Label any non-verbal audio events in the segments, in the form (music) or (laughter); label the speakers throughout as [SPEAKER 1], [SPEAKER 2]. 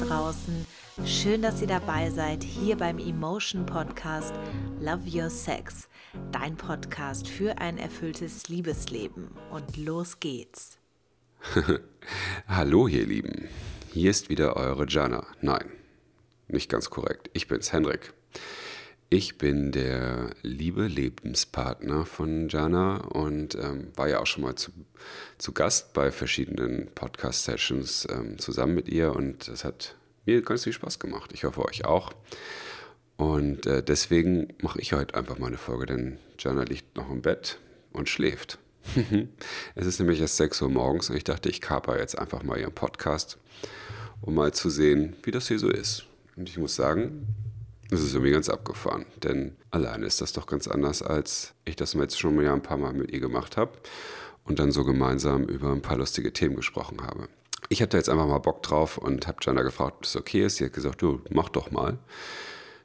[SPEAKER 1] draußen. Schön, dass ihr dabei seid hier beim Emotion Podcast Love Your Sex. Dein Podcast für ein erfülltes Liebesleben. Und los geht's. (laughs)
[SPEAKER 2] Hallo ihr Lieben. Hier ist wieder eure Jana. Nein, nicht ganz korrekt. Ich bin's, Henrik. Ich bin der liebe Lebenspartner von Jana und ähm, war ja auch schon mal zu, zu Gast bei verschiedenen Podcast-Sessions ähm, zusammen mit ihr und es hat mir ganz viel Spaß gemacht. Ich hoffe euch auch. Und äh, deswegen mache ich heute einfach mal eine Folge, denn Jana liegt noch im Bett und schläft. (laughs) es ist nämlich erst 6 Uhr morgens und ich dachte, ich kaper jetzt einfach mal ihren Podcast, um mal zu sehen, wie das hier so ist. Und ich muss sagen, es ist irgendwie ganz abgefahren, denn alleine ist das doch ganz anders, als ich das jetzt schon mal ein paar Mal mit ihr gemacht habe und dann so gemeinsam über ein paar lustige Themen gesprochen habe. Ich habe da jetzt einfach mal Bock drauf und habe Jana gefragt, ob das okay ist. Sie hat gesagt, du, mach doch mal.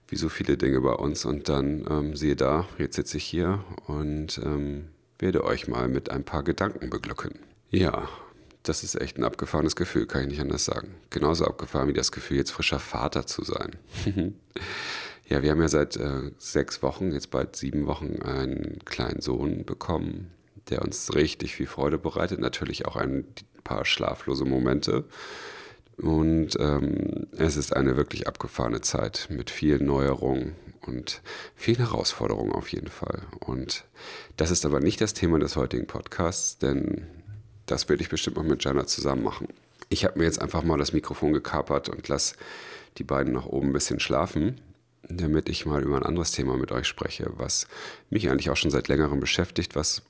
[SPEAKER 2] Wie so viele Dinge bei uns. Und dann ähm, siehe da, jetzt sitze ich hier und ähm, werde euch mal mit ein paar Gedanken beglücken. Ja, das ist echt ein abgefahrenes Gefühl, kann ich nicht anders sagen. Genauso abgefahren wie das Gefühl, jetzt frischer Vater zu sein. (laughs) ja, wir haben ja seit äh, sechs Wochen, jetzt bald sieben Wochen, einen kleinen Sohn bekommen, der uns richtig viel Freude bereitet. Natürlich auch ein paar schlaflose Momente. Und ähm, es ist eine wirklich abgefahrene Zeit mit vielen Neuerungen und vielen Herausforderungen auf jeden Fall. Und das ist aber nicht das Thema des heutigen Podcasts, denn das werde ich bestimmt mal mit Jana zusammen machen. Ich habe mir jetzt einfach mal das Mikrofon gekapert und lasse die beiden nach oben ein bisschen schlafen, damit ich mal über ein anderes Thema mit euch spreche, was mich eigentlich auch schon seit längerem beschäftigt, was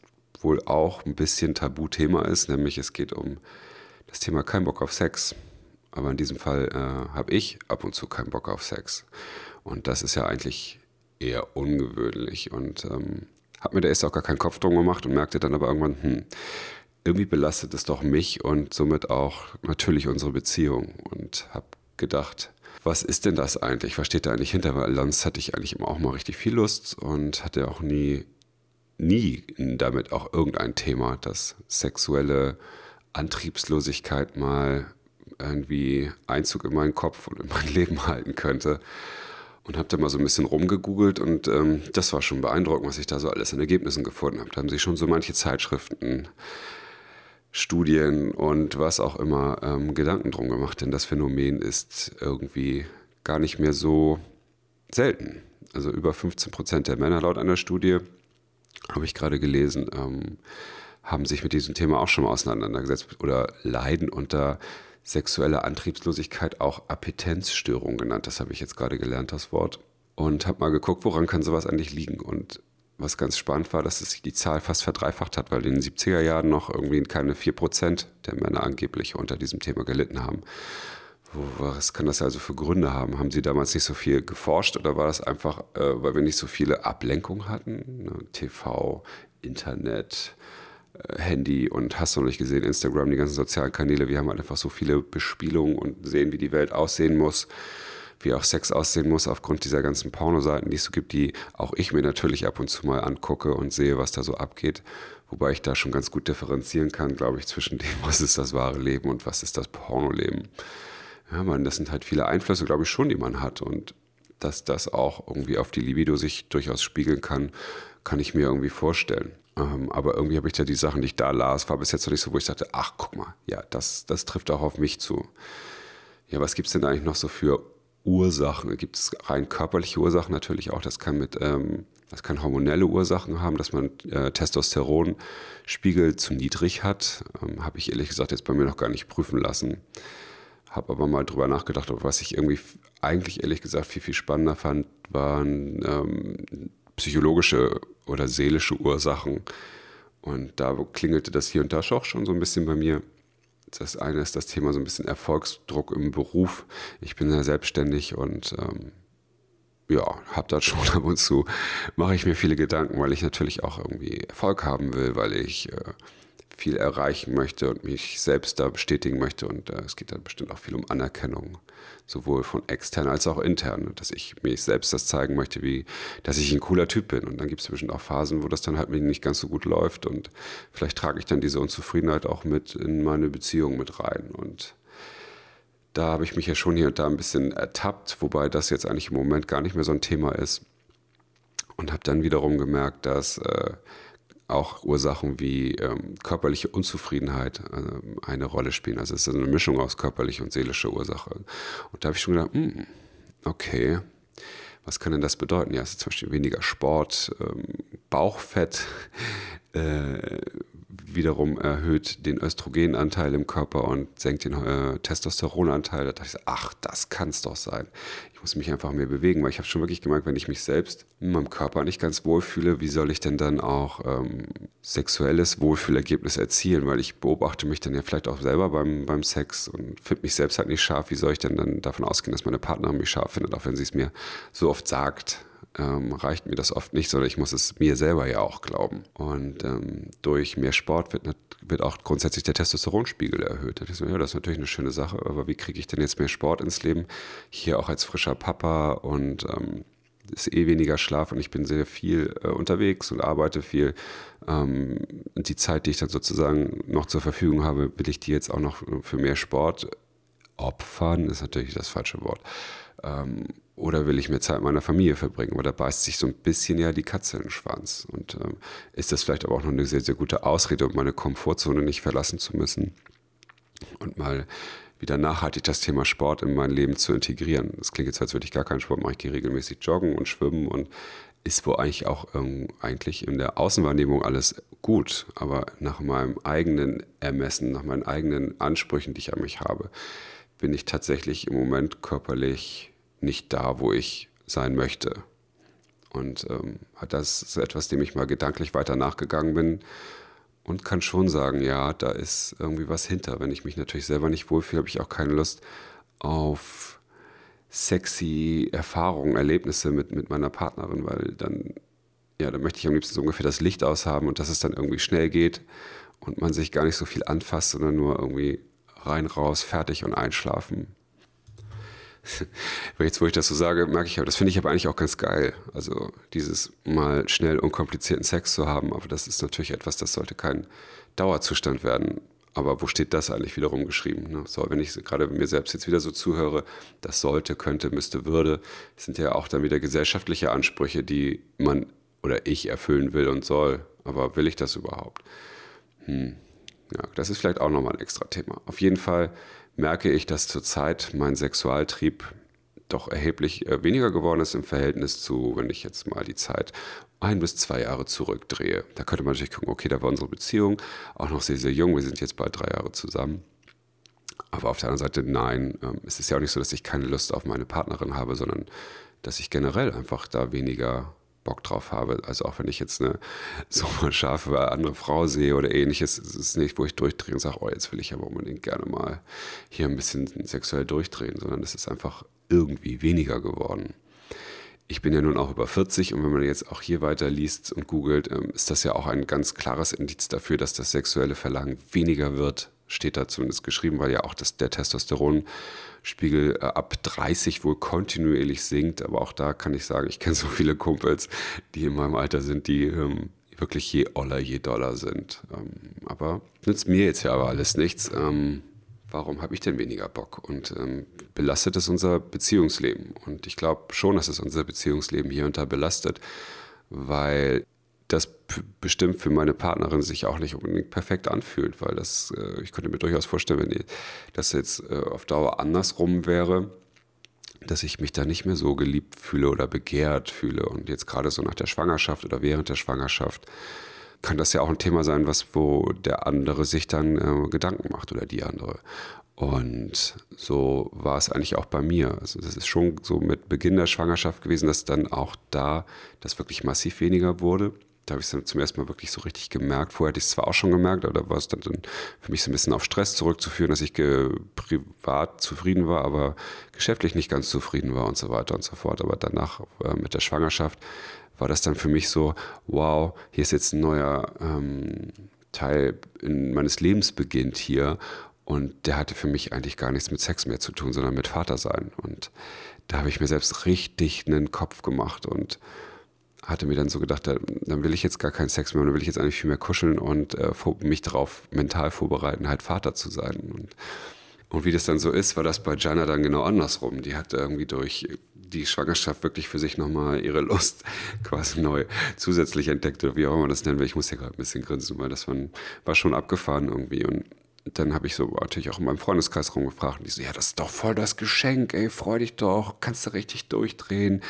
[SPEAKER 2] wohl auch ein bisschen Tabuthema ist, nämlich es geht um das Thema kein Bock auf Sex. Aber in diesem Fall äh, habe ich ab und zu keinen Bock auf Sex. Und das ist ja eigentlich eher ungewöhnlich. Und ähm, habe mir da erst auch gar keinen Kopf drum gemacht und merkte dann aber irgendwann, hm, irgendwie belastet es doch mich und somit auch natürlich unsere Beziehung. Und habe gedacht, was ist denn das eigentlich? Was steht da eigentlich hinter? Weil sonst hatte ich eigentlich immer auch mal richtig viel Lust und hatte auch nie, nie damit auch irgendein Thema, dass sexuelle Antriebslosigkeit mal irgendwie Einzug in meinen Kopf und in mein (laughs) Leben halten könnte. Und habe da mal so ein bisschen rumgegoogelt und ähm, das war schon beeindruckend, was ich da so alles an Ergebnissen gefunden habe. Da haben sich schon so manche Zeitschriften Studien und was auch immer ähm, Gedanken drum gemacht, denn das Phänomen ist irgendwie gar nicht mehr so selten. Also über 15 Prozent der Männer laut einer Studie, habe ich gerade gelesen, ähm, haben sich mit diesem Thema auch schon mal auseinandergesetzt oder leiden unter sexueller Antriebslosigkeit, auch Appetenzstörung genannt. Das habe ich jetzt gerade gelernt, das Wort. Und habe mal geguckt, woran kann sowas eigentlich liegen. Und was ganz spannend war, dass sich die Zahl fast verdreifacht hat, weil in den 70er Jahren noch irgendwie keine 4% der Männer angeblich unter diesem Thema gelitten haben. Was kann das also für Gründe haben? Haben Sie damals nicht so viel geforscht oder war das einfach, äh, weil wir nicht so viele Ablenkungen hatten? TV, Internet, äh, Handy und hast du noch nicht gesehen, Instagram, die ganzen sozialen Kanäle. Wir haben halt einfach so viele Bespielungen und sehen, wie die Welt aussehen muss wie auch Sex aussehen muss, aufgrund dieser ganzen Pornoseiten, die es so gibt, die auch ich mir natürlich ab und zu mal angucke und sehe, was da so abgeht. Wobei ich da schon ganz gut differenzieren kann, glaube ich, zwischen dem, (laughs) was ist das wahre Leben und was ist das Pornoleben. Ja, man, das sind halt viele Einflüsse, glaube ich, schon, die man hat. Und dass das auch irgendwie auf die Libido sich durchaus spiegeln kann, kann ich mir irgendwie vorstellen. Ähm, aber irgendwie habe ich da die Sachen, die ich da las, war bis jetzt noch nicht so, wo ich dachte, ach, guck mal, ja, das, das trifft auch auf mich zu. Ja, was gibt es denn eigentlich noch so für Ursachen. Gibt es rein körperliche Ursachen natürlich auch. Das kann mit, ähm, das kann hormonelle Ursachen haben, dass man äh, Testosteronspiegel zu niedrig hat. Ähm, Habe ich ehrlich gesagt jetzt bei mir noch gar nicht prüfen lassen. Habe aber mal drüber nachgedacht, was ich irgendwie eigentlich ehrlich gesagt viel, viel spannender fand, waren ähm, psychologische oder seelische Ursachen. Und da klingelte das hier und da schon so ein bisschen bei mir. Das eine ist das Thema so ein bisschen Erfolgsdruck im Beruf. Ich bin ja selbstständig und ähm, ja, habe da schon (laughs) ab und zu, mache ich mir viele Gedanken, weil ich natürlich auch irgendwie Erfolg haben will, weil ich äh, viel erreichen möchte und mich selbst da bestätigen möchte. Und äh, es geht dann bestimmt auch viel um Anerkennung, sowohl von extern als auch intern. Dass ich mir selbst das zeigen möchte, wie, dass ich ein cooler Typ bin. Und dann gibt es bestimmt auch Phasen, wo das dann halt nicht ganz so gut läuft. Und vielleicht trage ich dann diese Unzufriedenheit auch mit in meine Beziehung mit rein. Und da habe ich mich ja schon hier und da ein bisschen ertappt, wobei das jetzt eigentlich im Moment gar nicht mehr so ein Thema ist. Und habe dann wiederum gemerkt, dass äh, auch Ursachen wie ähm, körperliche Unzufriedenheit äh, eine Rolle spielen. Also es ist eine Mischung aus körperlicher und seelischer Ursache. Und da habe ich schon gedacht, mh, hm, okay, was kann denn das bedeuten? Ja, es ist zum Beispiel weniger Sport, ähm, Bauchfett, (laughs) äh, wiederum erhöht den Östrogenanteil im Körper und senkt den äh, Testosteronanteil. Da dachte ich, so, ach, das kann es doch sein. Ich muss mich einfach mehr bewegen, weil ich habe schon wirklich gemerkt, wenn ich mich selbst in meinem Körper nicht ganz wohl fühle, wie soll ich denn dann auch ähm, sexuelles Wohlfühlergebnis erzielen? Weil ich beobachte mich dann ja vielleicht auch selber beim, beim Sex und finde mich selbst halt nicht scharf. Wie soll ich denn dann davon ausgehen, dass meine Partnerin mich scharf findet, auch wenn sie es mir so oft sagt? Ähm, reicht mir das oft nicht, sondern ich muss es mir selber ja auch glauben. Und ähm, durch mehr Sport wird, wird, auch grundsätzlich der Testosteronspiegel erhöht. Da so, ja, das ist natürlich eine schöne Sache, aber wie kriege ich denn jetzt mehr Sport ins Leben? Hier auch als frischer Papa und ähm, ist eh weniger Schlaf und ich bin sehr viel äh, unterwegs und arbeite viel. Ähm, die Zeit, die ich dann sozusagen noch zur Verfügung habe, will ich die jetzt auch noch für mehr Sport opfern, ist natürlich das falsche Wort. Ähm, oder will ich mehr Zeit mit meiner Familie verbringen? Aber da beißt sich so ein bisschen ja die Katze in den Schwanz. Und ähm, ist das vielleicht aber auch noch eine sehr, sehr gute Ausrede, um meine Komfortzone nicht verlassen zu müssen und mal wieder nachhaltig das Thema Sport in mein Leben zu integrieren. Das klingt jetzt, als würde ich gar keinen Sport machen. Ich gehe regelmäßig joggen und schwimmen und ist wohl eigentlich auch ähm, eigentlich in der Außenwahrnehmung alles gut. Aber nach meinem eigenen Ermessen, nach meinen eigenen Ansprüchen, die ich an mich habe, bin ich tatsächlich im Moment körperlich nicht da, wo ich sein möchte. Und ähm, das ist etwas, dem ich mal gedanklich weiter nachgegangen bin und kann schon sagen, ja, da ist irgendwie was hinter. Wenn ich mich natürlich selber nicht wohlfühle, habe ich auch keine Lust auf sexy Erfahrungen, Erlebnisse mit, mit meiner Partnerin, weil dann, ja, dann möchte ich am liebsten so ungefähr das Licht aushaben und dass es dann irgendwie schnell geht und man sich gar nicht so viel anfasst, sondern nur irgendwie rein, raus, fertig und einschlafen. (laughs) Jetzt, wo ich das so sage, merke ich, aber das finde ich aber eigentlich auch ganz geil. Also dieses mal schnell unkomplizierten Sex zu haben, aber das ist natürlich etwas, das sollte kein Dauerzustand werden. Aber wo steht das eigentlich wiederum geschrieben? Ne? So, wenn ich gerade mir selbst jetzt wieder so zuhöre, das sollte, könnte, müsste, würde, sind ja auch dann wieder gesellschaftliche Ansprüche, die man oder ich erfüllen will und soll. Aber will ich das überhaupt? Hm. Ja, das ist vielleicht auch nochmal ein extra Thema. Auf jeden Fall merke ich, dass zurzeit mein Sexualtrieb doch erheblich äh, weniger geworden ist im Verhältnis zu, wenn ich jetzt mal die Zeit ein bis zwei Jahre zurückdrehe. Da könnte man natürlich gucken, okay, da war unsere Beziehung auch noch sehr, sehr jung. Wir sind jetzt bald drei Jahre zusammen. Aber auf der anderen Seite, nein, ähm, es ist ja auch nicht so, dass ich keine Lust auf meine Partnerin habe, sondern dass ich generell einfach da weniger Bock drauf habe. Also auch wenn ich jetzt (laughs) eine super scharfe andere Frau sehe oder ähnliches, ist es nicht, wo ich durchdrehe und sage, oh, jetzt will ich aber unbedingt gerne mal hier ein bisschen sexuell durchdrehen, sondern es ist einfach irgendwie weniger geworden. Ich bin ja nun auch über 40 und wenn man jetzt auch hier weiter liest und googelt, ähm, ist das ja auch ein ganz klares Indiz dafür, dass das sexuelle Verlangen weniger wird, steht da zumindest geschrieben, weil ja auch das, der Testosteronspiegel äh, ab 30 wohl kontinuierlich sinkt. Aber auch da kann ich sagen, ich kenne so viele Kumpels, die in meinem Alter sind, die ähm, wirklich je oller, je doller sind. Ähm, aber nützt mir jetzt ja aber alles nichts. Ähm, warum habe ich denn weniger Bock? Und ähm, belastet es unser Beziehungsleben? Und ich glaube schon, dass es unser Beziehungsleben hier und da belastet, weil das bestimmt für meine Partnerin sich auch nicht unbedingt perfekt anfühlt, weil das, äh, ich könnte mir durchaus vorstellen, wenn das jetzt äh, auf Dauer andersrum wäre, dass ich mich da nicht mehr so geliebt fühle oder begehrt fühle. Und jetzt gerade so nach der Schwangerschaft oder während der Schwangerschaft kann das ja auch ein Thema sein, was wo der andere sich dann äh, Gedanken macht oder die andere. Und so war es eigentlich auch bei mir. Also das ist schon so mit Beginn der Schwangerschaft gewesen, dass dann auch da das wirklich massiv weniger wurde da habe ich es dann zum ersten Mal wirklich so richtig gemerkt. Vorher hatte ich es zwar auch schon gemerkt, aber da war es dann, dann für mich so ein bisschen auf Stress zurückzuführen, dass ich privat zufrieden war, aber geschäftlich nicht ganz zufrieden war und so weiter und so fort. Aber danach äh, mit der Schwangerschaft war das dann für mich so, wow, hier ist jetzt ein neuer ähm, Teil in, meines Lebens beginnt hier. Und der hatte für mich eigentlich gar nichts mit Sex mehr zu tun, sondern mit Vatersein. Und da habe ich mir selbst richtig einen Kopf gemacht und hatte mir dann so gedacht, dann will ich jetzt gar keinen Sex mehr, dann will ich jetzt eigentlich viel mehr kuscheln und äh, mich darauf mental vorbereiten, halt Vater zu sein. Und Und wie das dann so ist, war das bei Jana dann genau andersrum. Die hat irgendwie durch die Schwangerschaft wirklich für sich nochmal ihre Lust (laughs) quasi neu zusätzlich entdeckt oder wie auch immer das nennen will. Ich muss ja gerade ein bisschen grinsen, weil das war, war schon abgefahren irgendwie. Und dann habe ich so natürlich auch in meinem Freundeskreis rumgefragt und die so, ja, das ist doch voll das Geschenk, ey, freu dich doch, kannst du richtig durchdrehen.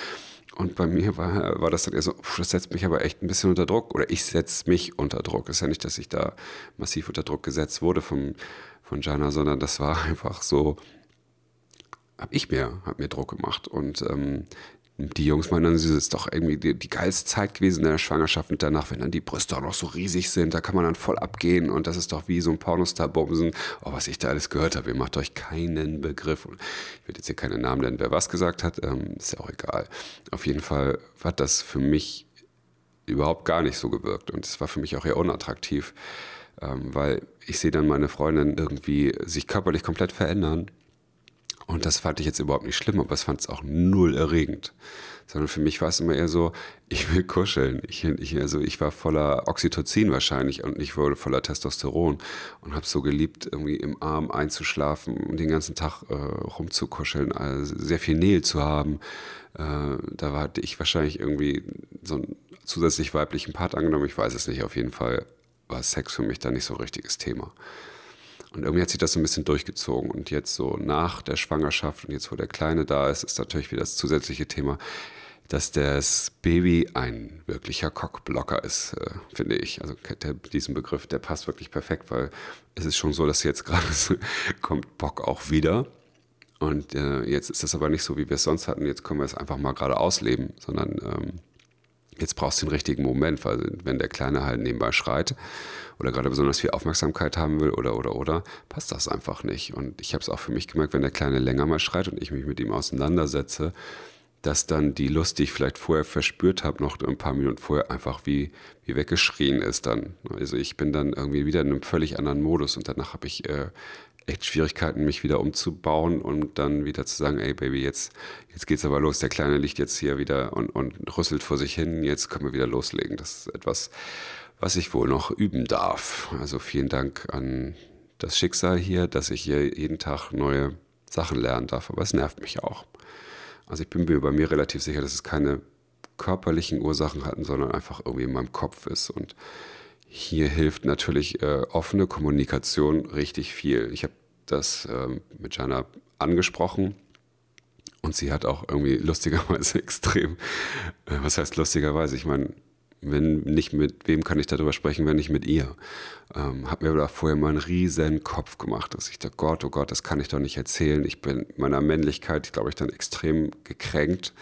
[SPEAKER 2] Und bei mir war, war das dann eher so, pff, das setzt mich aber echt ein bisschen unter Druck oder ich setze mich unter Druck. Ist ja nicht, dass ich da massiv unter Druck gesetzt wurde vom, von Jana, sondern das war (laughs) einfach so, habe ich mir, hab mir Druck gemacht. Und ähm, die Jungs meinen es ist doch irgendwie die, die geilste Zeit gewesen in der Schwangerschaft und danach, wenn dann die Brüste auch noch so riesig sind, da kann man dann voll abgehen und das ist doch wie so ein Pornostar-Bumsen. Oh, was ich da alles gehört habe, ihr macht euch keinen Begriff. Und ich will jetzt hier keinen Namen nennen, wer was gesagt hat, ähm, ist ja auch egal. Auf jeden Fall hat das für mich überhaupt gar nicht so gewirkt und es war für mich auch eher unattraktiv, ähm, weil ich sehe dann meine Freundin irgendwie sich körperlich komplett verändern und das fand ich jetzt überhaupt nicht schlimm, aber es fand es auch null erregend. Sondern für mich war es immer eher so, ich will kuscheln. Ich, ich, also ich war voller Oxytocin wahrscheinlich und nicht voller Testosteron und habe so geliebt, irgendwie im Arm einzuschlafen und den ganzen Tag äh, rumzukuscheln, also sehr viel Nähe zu haben. Äh, da hatte ich wahrscheinlich irgendwie so einen zusätzlich weiblichen Part angenommen. Ich weiß es nicht. Auf jeden Fall war Sex für mich da nicht so ein richtiges Thema. Und irgendwie hat sich das so ein bisschen durchgezogen. Und jetzt so nach der Schwangerschaft und jetzt, wo der Kleine da ist, ist natürlich wieder das zusätzliche Thema, dass das Baby ein wirklicher Cockblocker ist, äh, finde ich. Also der, diesen Begriff, der passt wirklich perfekt, weil es ist schon so, dass jetzt (laughs) gerade kommt Bock auch wieder. Und äh, jetzt ist das aber nicht so, wie wir es sonst hatten. Jetzt können wir es einfach mal gerade ausleben, sondern ähm, jetzt brauchst du den richtigen Moment, weil wenn der Kleine halt nebenbei schreit oder gerade besonders viel Aufmerksamkeit haben will oder oder oder, passt das einfach nicht. Und ich habe es auch für mich gemerkt, wenn der Kleine länger mal schreit und ich mich mit ihm auseinandersetze, dass dann die Lust, die ich vielleicht vorher verspürt habe, noch ein paar Minuten vorher einfach wie, wie weggeschrien ist dann. Also ich bin dann irgendwie wieder in einem völlig anderen Modus und danach habe ich äh, echt Schwierigkeiten, mich wieder umzubauen und dann wieder zu sagen, ey Baby, jetzt, jetzt geht's aber los. Der Kleine liegt jetzt hier wieder und, und rüsselt vor sich hin. Jetzt können wir wieder loslegen. Das ist etwas, was ich wohl noch üben darf. Also vielen Dank an das Schicksal hier, dass ich hier jeden Tag neue Sachen lernen darf. Aber es nervt mich auch. Also ich bin mir bei mir relativ sicher, dass es keine körperlichen Ursachen hatten, sondern einfach irgendwie in meinem Kopf ist und hier hilft natürlich äh, offene Kommunikation richtig viel. Ich habe das ähm, mit Jana angesprochen und sie hat auch irgendwie lustigerweise (laughs) extrem, äh, was heißt lustigerweise? Ich meine, wenn nicht mit wem kann ich darüber sprechen, wenn nicht mit ihr. Ähm, habe mir da vorher mal einen riesen Kopf gemacht, dass ich dachte, Gott, oh Gott, das kann ich doch nicht erzählen. Ich bin meiner Männlichkeit, glaube ich, dann extrem gekränkt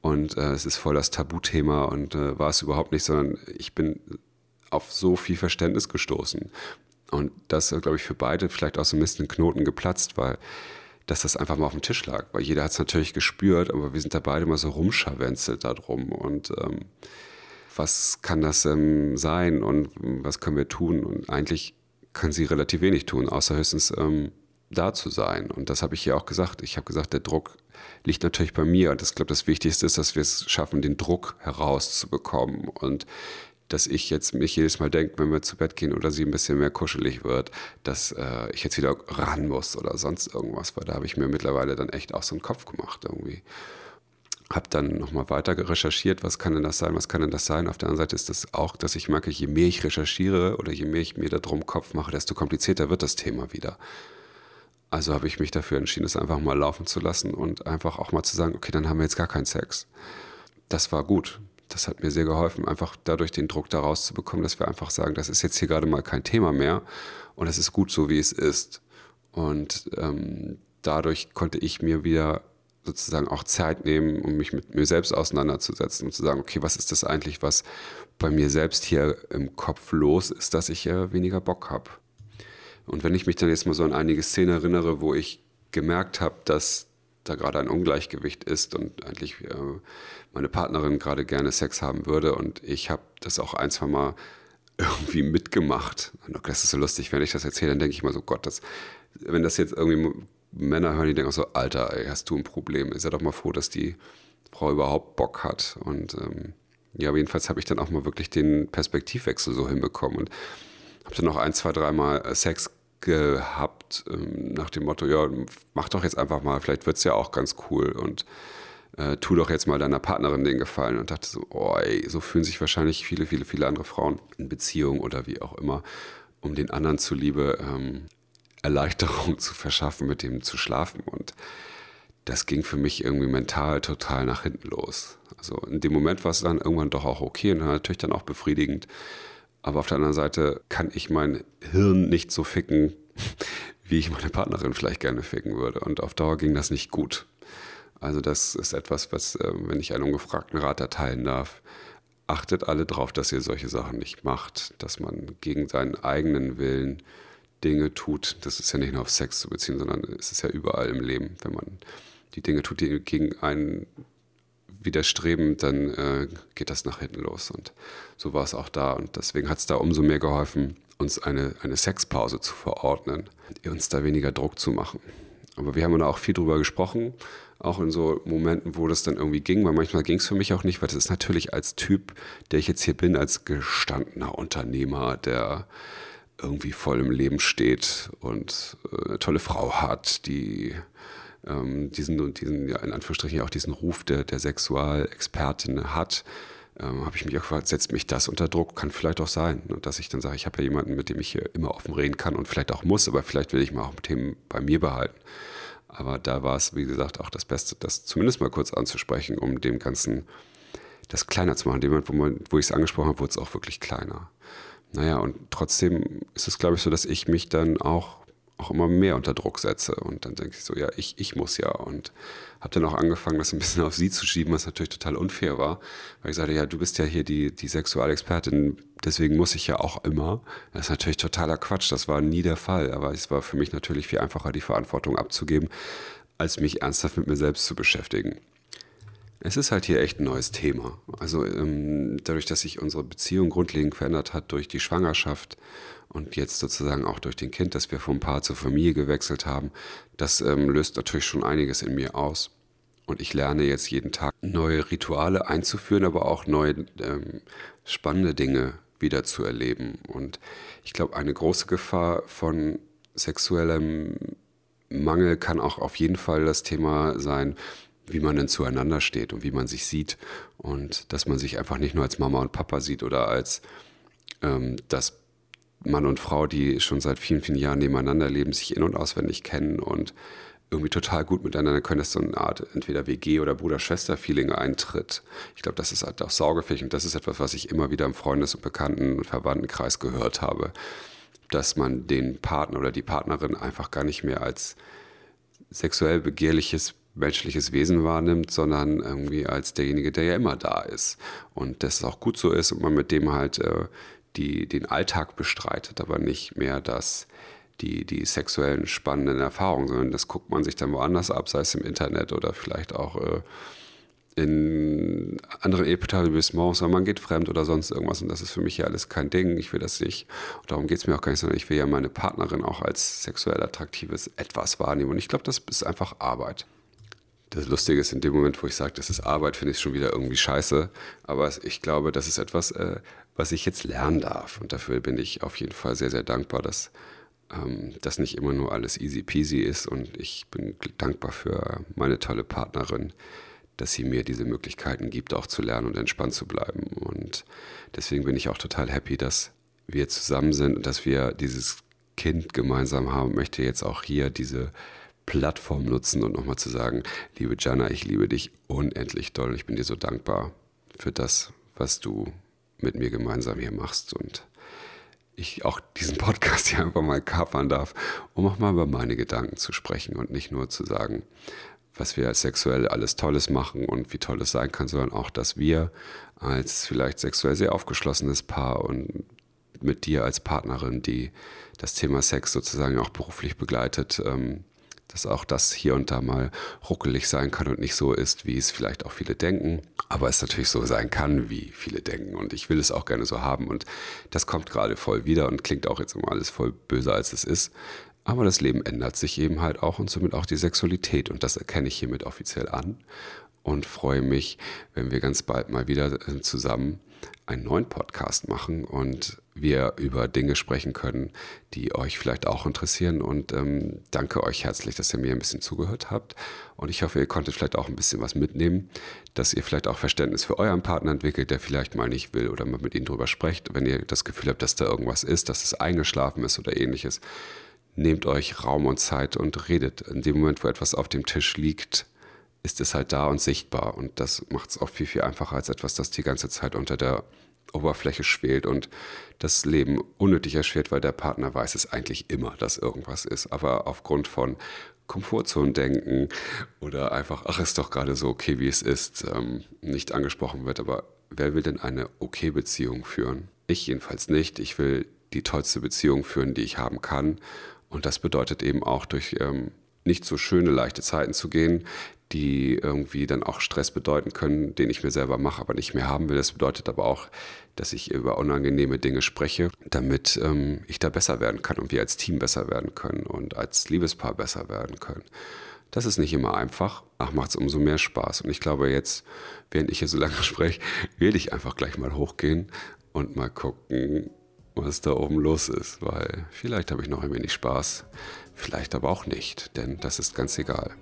[SPEAKER 2] und äh, es ist voll das Tabuthema und äh, war es überhaupt nicht, sondern ich bin auf so viel Verständnis gestoßen. Und das, glaube ich, für beide vielleicht auch so ein bisschen Knoten geplatzt, weil dass das einfach mal auf dem Tisch lag. Weil jeder hat es natürlich gespürt, aber wir sind da beide mal so rumscharwenzelt drum. Und ähm, was kann das ähm, sein und was können wir tun? Und eigentlich kann sie relativ wenig tun, außer höchstens ähm, da zu sein. Und das habe ich hier auch gesagt. Ich habe gesagt, der Druck liegt natürlich bei mir. Und ich glaube, das Wichtigste ist, dass wir es schaffen, den Druck herauszubekommen. Und dass ich jetzt mich jedes Mal denke, wenn wir zu Bett gehen oder sie ein bisschen mehr kuschelig wird, dass äh, ich jetzt wieder ran muss oder sonst irgendwas, weil da habe ich mir mittlerweile dann echt auch so einen Kopf gemacht irgendwie. Hab dann nochmal weiter recherchiert, was kann denn das sein, was kann denn das sein. Auf der anderen Seite ist das auch, dass ich merke, je mehr ich recherchiere oder je mehr ich mir darum Kopf mache, desto komplizierter wird das Thema wieder. Also habe ich mich dafür entschieden, es einfach mal laufen zu lassen und einfach auch mal zu sagen, okay, dann haben wir jetzt gar keinen Sex. Das war gut das hat mir sehr geholfen, einfach dadurch den Druck da rauszubekommen, dass wir einfach sagen, das ist jetzt hier gerade mal kein Thema mehr und es ist gut so, wie es ist. Und ähm, dadurch konnte ich mir wieder sozusagen auch Zeit nehmen, um mich mit mir selbst auseinanderzusetzen und zu sagen, okay, was ist das eigentlich, was bei mir selbst hier im Kopf los ist, dass ich äh, weniger Bock habe. Und wenn ich mich dann jetzt mal so an einige Szenen erinnere, wo ich gemerkt habe, dass da gerade ein Ungleichgewicht ist und eigentlich äh, meine Partnerin gerade gerne Sex haben würde und ich habe das auch ein, zwei Mal irgendwie mitgemacht. Das ist so lustig, wenn ich das erzähle, dann denke ich mal so, Gott, das, wenn das jetzt irgendwie Männer hören, die denken auch so, Alter, ey, hast du ein Problem? Sei doch mal froh, dass die Frau überhaupt Bock hat. Und ähm, ja, jedenfalls habe ich dann auch mal wirklich den Perspektivwechsel so hinbekommen und habe dann noch ein, zwei, dreimal Sex gehabt, ähm, nach dem Motto, ja, mach doch jetzt einfach mal, vielleicht wird es ja auch ganz cool und äh, tu doch jetzt mal deiner Partnerin den Gefallen und dachte so, oh ey, so fühlen sich wahrscheinlich viele, viele, viele andere Frauen in Beziehungen oder wie auch immer, um den anderen zuliebe ähm, Erleichterung zu verschaffen, mit dem zu schlafen und das ging für mich irgendwie mental total nach hinten los. Also in dem Moment war es dann irgendwann doch auch okay und natürlich dann auch befriedigend. Aber auf der anderen Seite kann ich mein Hirn nicht so ficken, (laughs) wie ich meine Partnerin vielleicht gerne ficken würde. Und auf Dauer ging das nicht gut. Also das ist etwas, was, äh, wenn ich einen ungefragten Rat erteilen darf, achtet alle darauf, dass ihr solche Sachen nicht macht, dass man gegen seinen eigenen Willen Dinge tut. Das ist ja nicht nur auf Sex zu beziehen, sondern es ist ja überall im Leben. Wenn man die Dinge tut, die gegen einen widerstreben, dann äh, geht das nach hinten los. Und so war es auch da. Und deswegen hat es da umso mehr geholfen, uns eine, eine Sexpause zu verordnen, uns da weniger Druck zu machen. Aber wir haben da auch viel drüber gesprochen auch in so Momenten, wo das dann irgendwie ging, weil manchmal ging es für mich auch nicht, weil das ist natürlich als Typ, der ich jetzt hier bin, als gestandener Unternehmer, der irgendwie voll im Leben steht und äh, eine tolle Frau hat, die ähm, diesen, diesen, ja, in Anführungsstrichen auch diesen Ruf der, der Sexualexpertin hat, ähm, habe ich mich auch gefragt, setzt mich das unter Druck? Kann vielleicht auch sein, und dass ich dann sage, ich habe ja jemanden, mit dem ich hier immer offen reden kann und vielleicht auch muss, aber vielleicht will ich mal auch Themen bei mir behalten. Aber da war es, wie gesagt, auch das Beste, das zumindest mal kurz anzusprechen, um dem Ganzen das kleiner zu machen. In dem Moment, wo, wo ich es angesprochen habe, wurde es auch wirklich kleiner. Naja, und trotzdem ist es, glaube ich, so, dass ich mich dann auch auch immer mehr unter Druck setze. Und dann denke ich so, ja, ich, ich muss ja. Und habe dann auch angefangen, das ein bisschen (laughs) auf sie zu schieben, was natürlich total unfair war. Weil ich sagte, ja, du bist ja hier die, die Sexualexpertin, deswegen muss ich ja auch immer. Das ist natürlich totaler Quatsch, das war nie der Fall. Aber es war für mich natürlich viel einfacher, die Verantwortung abzugeben, als mich ernsthaft mit mir selbst zu beschäftigen. Es ist halt hier echt ein neues Thema. Also ähm, dadurch, dass sich unsere Beziehung grundlegend verändert hat durch die Schwangerschaft und jetzt sozusagen auch durch den Kind, dass wir vom Paar zur Familie gewechselt haben, das ähm, löst natürlich schon einiges in mir aus. Und ich lerne jetzt jeden Tag neue Rituale einzuführen, aber auch neue ähm, spannende Dinge wieder zu erleben. Und ich glaube, eine große Gefahr von sexuellem Mangel kann auch auf jeden Fall das Thema sein, wie man denn zueinander steht und wie man sich sieht. Und dass man sich einfach nicht nur als Mama und Papa sieht oder als ähm, das Mann und Frau, die schon seit vielen, vielen Jahren nebeneinander leben, sich in- und auswendig kennen und irgendwie total gut miteinander können, dass so eine Art entweder WG- oder Bruder-Schwester-Feeling eintritt. Ich glaube, das ist halt auch saugefähig und das ist etwas, was ich immer wieder im Freundes- und Bekannten- und Verwandtenkreis gehört habe, dass man den Partner oder die Partnerin einfach gar nicht mehr als sexuell begehrliches menschliches Wesen wahrnimmt, sondern irgendwie als derjenige, der ja immer da ist. Und dass es auch gut so ist und man mit dem halt äh, die, den Alltag bestreitet, aber nicht mehr das, die, die sexuellen spannenden Erfahrungen, sondern das guckt man sich dann woanders ab, sei es im Internet oder vielleicht auch äh, in anderen Etablissements, sondern man geht fremd oder sonst irgendwas. Und das ist für mich ja alles kein Ding. Ich will das nicht. Und darum geht es mir auch gar nicht, sondern ich will ja meine Partnerin auch als sexuell attraktives Etwas wahrnehmen. Und ich glaube, das ist einfach Arbeit. Das Lustige ist, in dem Moment, wo ich sage, das ist Arbeit, finde ich es schon wieder irgendwie scheiße. Aber ich glaube, das ist etwas, äh, was ich jetzt lernen darf. Und dafür bin ich auf jeden Fall sehr, sehr dankbar, dass ähm, das nicht immer nur alles easy peasy ist. Und ich bin dankbar für meine tolle Partnerin, dass sie mir diese Möglichkeiten gibt, auch zu lernen und entspannt zu bleiben. Und deswegen bin ich auch total happy, dass wir zusammen sind und dass wir dieses Kind gemeinsam haben. Möchte jetzt auch hier diese Plattform nutzen und nochmal zu sagen, liebe Jana, ich liebe dich unendlich doll. Ich bin dir so dankbar für das, was du mit mir gemeinsam hier machst und ich auch diesen Podcast hier einfach mal kapern darf, um auch mal über meine Gedanken zu sprechen und nicht nur zu sagen, was wir als sexuell alles Tolles machen und wie toll es sein kann, sondern auch, dass wir als vielleicht sexuell sehr aufgeschlossenes Paar und mit dir als Partnerin, die das Thema Sex sozusagen auch beruflich begleitet, ähm, dass auch das hier und da mal ruckelig sein kann und nicht so ist, wie es vielleicht auch viele denken, aber es natürlich so sein kann, wie viele denken. Und ich will es auch gerne so haben. Und das kommt gerade voll wieder und klingt auch jetzt immer alles voll böser, als es ist. Aber das Leben ändert sich eben halt auch und somit auch die Sexualität. Und das erkenne ich hiermit offiziell an und freue mich, wenn wir ganz bald mal wieder äh, zusammen einen neuen Podcast machen und wir über Dinge sprechen können, die euch vielleicht auch interessieren. Und ähm, danke euch herzlich, dass ihr mir ein bisschen zugehört habt. Und ich hoffe, ihr konntet vielleicht auch ein bisschen was mitnehmen, dass ihr vielleicht auch Verständnis für euren Partner entwickelt, der vielleicht mal nicht will oder mal mit ihm drüber sprecht. Wenn ihr das Gefühl habt, dass da irgendwas ist, dass es eingeschlafen ist oder ähnliches, nehmt euch Raum und Zeit und redet. In dem Moment, wo etwas auf dem Tisch liegt, ist es halt da und sichtbar. Und das macht es auch viel, viel einfacher als etwas, das die ganze Zeit unter der Oberfläche schwelt und das Leben unnötig erschwert, weil der Partner weiß es eigentlich immer, dass irgendwas ist. Aber aufgrund von Komfortzonendenken oder einfach, ach, ist doch gerade so okay, wie es ist, ähm, nicht angesprochen wird. Aber wer will denn eine okay Beziehung führen? Ich jedenfalls nicht. Ich will die tollste Beziehung führen, die ich haben kann. Und das bedeutet eben auch durch ähm, nicht so schöne, leichte Zeiten zu gehen, die irgendwie dann auch Stress bedeuten können, den ich mir selber mache, aber nicht mehr haben will. Das bedeutet aber auch, dass ich über unangenehme Dinge spreche, damit ähm, ich da besser werden kann und wir als Team besser werden können und als Liebespaar besser werden können. Das ist nicht immer einfach, ach, macht es umso mehr Spaß. Und ich glaube jetzt, während ich hier so lange (laughs) spreche, werde ich einfach gleich mal hochgehen und mal gucken, was da oben los ist, weil vielleicht habe ich noch ein wenig Spaß, vielleicht aber auch nicht, denn das ist ganz egal.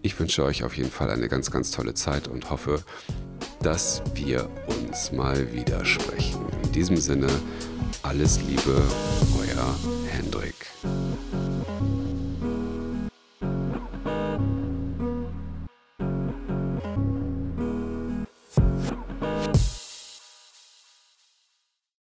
[SPEAKER 2] Ich wünsche euch auf jeden Fall eine ganz, ganz tolle Zeit und hoffe, dass wir uns mal wieder sprechen. In diesem Sinne, alles Liebe, euer Hendrik.